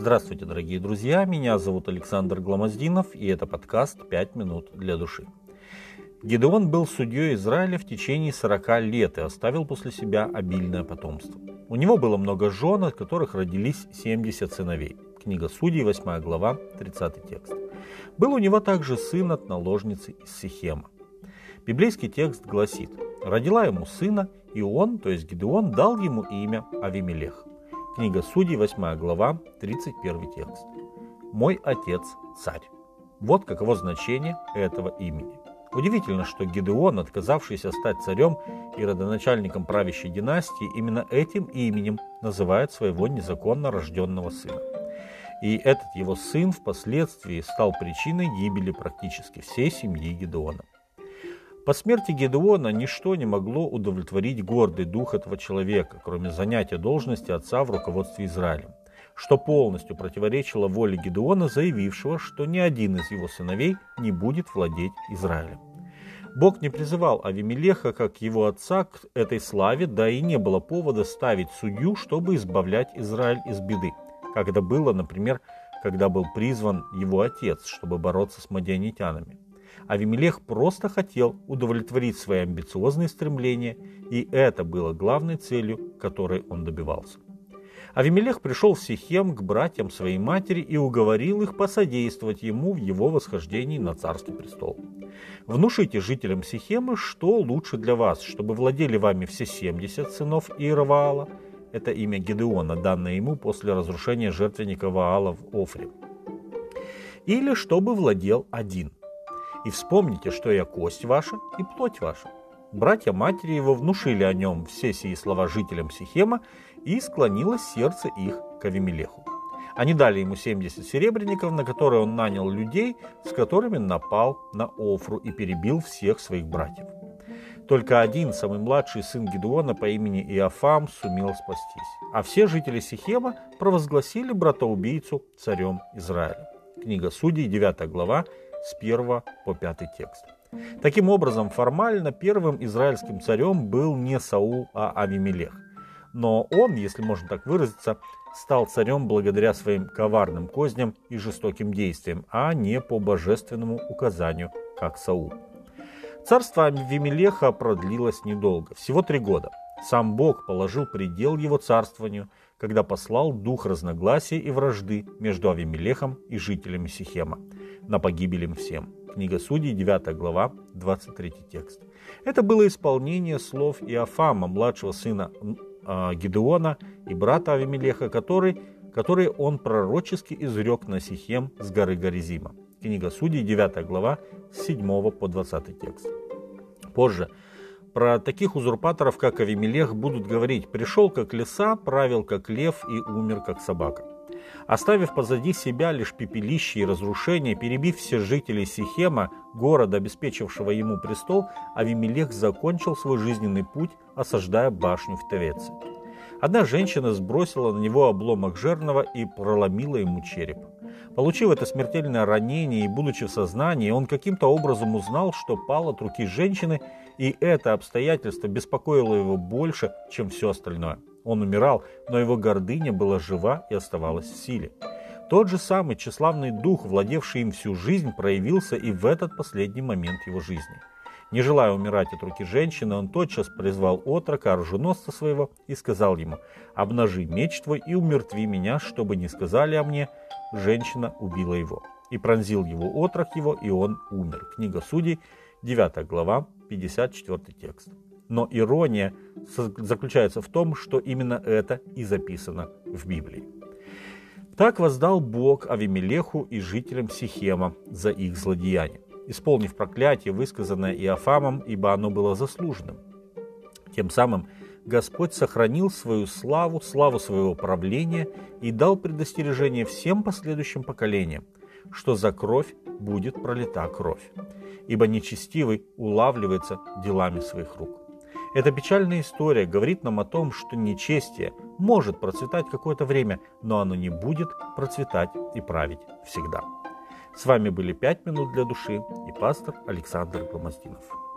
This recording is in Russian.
Здравствуйте, дорогие друзья, меня зовут Александр Гламоздинов, и это подкаст «5 минут для души». Гедеон был судьей Израиля в течение 40 лет и оставил после себя обильное потомство. У него было много жен, от которых родились 70 сыновей. Книга Судей, 8 глава, 30 текст. Был у него также сын от наложницы из Сихема. Библейский текст гласит, родила ему сына, и он, то есть Гедеон, дал ему имя Авимелех. Книга Судей, 8 глава, 31 текст. «Мой отец – царь». Вот каково значение этого имени. Удивительно, что Гедеон, отказавшийся стать царем и родоначальником правящей династии, именно этим именем называет своего незаконно рожденного сына. И этот его сын впоследствии стал причиной гибели практически всей семьи Гедеона. По смерти Гедеона ничто не могло удовлетворить гордый дух этого человека, кроме занятия должности отца в руководстве Израилем, что полностью противоречило воле Гедеона, заявившего, что ни один из его сыновей не будет владеть Израилем. Бог не призывал Авимелеха, как его отца, к этой славе, да и не было повода ставить судью, чтобы избавлять Израиль из беды, как это было, например, когда был призван его отец, чтобы бороться с мадианитянами. Авимелех просто хотел удовлетворить свои амбициозные стремления, и это было главной целью, которой он добивался. Авимелех пришел в Сихем к братьям своей матери и уговорил их посодействовать ему в его восхождении на царский престол. Внушите жителям Сихема, что лучше для вас, чтобы владели вами все 70 сынов Иераваала, это имя Гедеона, данное ему после разрушения жертвенника Ваала в Офре, или чтобы владел один – и вспомните, что я кость ваша и плоть ваша. Братья матери его внушили о нем все сии слова жителям Сихема, и склонилось сердце их к Авимелеху. Они дали ему 70 серебряников, на которые он нанял людей, с которыми напал на Офру и перебил всех своих братьев. Только один, самый младший сын Гедуона по имени Иофам, сумел спастись. А все жители Сихема провозгласили братоубийцу царем Израиля. Книга Судей, 9 глава, с 1 по 5 текст. Таким образом, формально первым израильским царем был не Саул, а Авимелех. Но он, если можно так выразиться, стал царем благодаря своим коварным козням и жестоким действиям, а не по божественному указанию, как Саул. Царство Авимелеха продлилось недолго, всего три года. Сам Бог положил предел его царствованию, когда послал дух разногласия и вражды между Авимелехом и жителями Сихема – на погибель им всем. Книга Судей, 9 глава, 23 текст. Это было исполнение слов Иофама, младшего сына э, Гедеона и брата Авимелеха, который, которые он пророчески изрек на Сихем с горы Горизима. Книга Судей, 9 глава, с 7 по 20 текст. Позже про таких узурпаторов, как Авимелех, будут говорить «пришел как лиса, правил как лев и умер как собака». Оставив позади себя лишь пепелище и разрушение, перебив все жителей Сихема, города, обеспечившего ему престол, Авимелех закончил свой жизненный путь, осаждая башню в Тавеце. Одна женщина сбросила на него обломок жернова и проломила ему череп. Получив это смертельное ранение и будучи в сознании, он каким-то образом узнал, что пал от руки женщины, и это обстоятельство беспокоило его больше, чем все остальное. Он умирал, но его гордыня была жива и оставалась в силе. Тот же самый тщеславный дух, владевший им всю жизнь, проявился и в этот последний момент его жизни. Не желая умирать от руки женщины, он тотчас призвал отрока, оруженосца своего, и сказал ему, «Обнажи меч твой и умертви меня, чтобы не сказали о мне, женщина убила его». И пронзил его отрок его, и он умер. Книга Судей, 9 глава, 54 текст. Но ирония заключается в том, что именно это и записано в Библии. Так воздал Бог Авимелеху и жителям Сихема за их злодеяние, исполнив проклятие, высказанное Иофамом, ибо оно было заслуженным. Тем самым Господь сохранил свою славу, славу своего правления и дал предостережение всем последующим поколениям, что за кровь будет пролита кровь, ибо нечестивый улавливается делами своих рук. Эта печальная история говорит нам о том, что нечестие может процветать какое-то время, но оно не будет процветать и править всегда. С вами были «Пять минут для души» и пастор Александр Гломоздинов.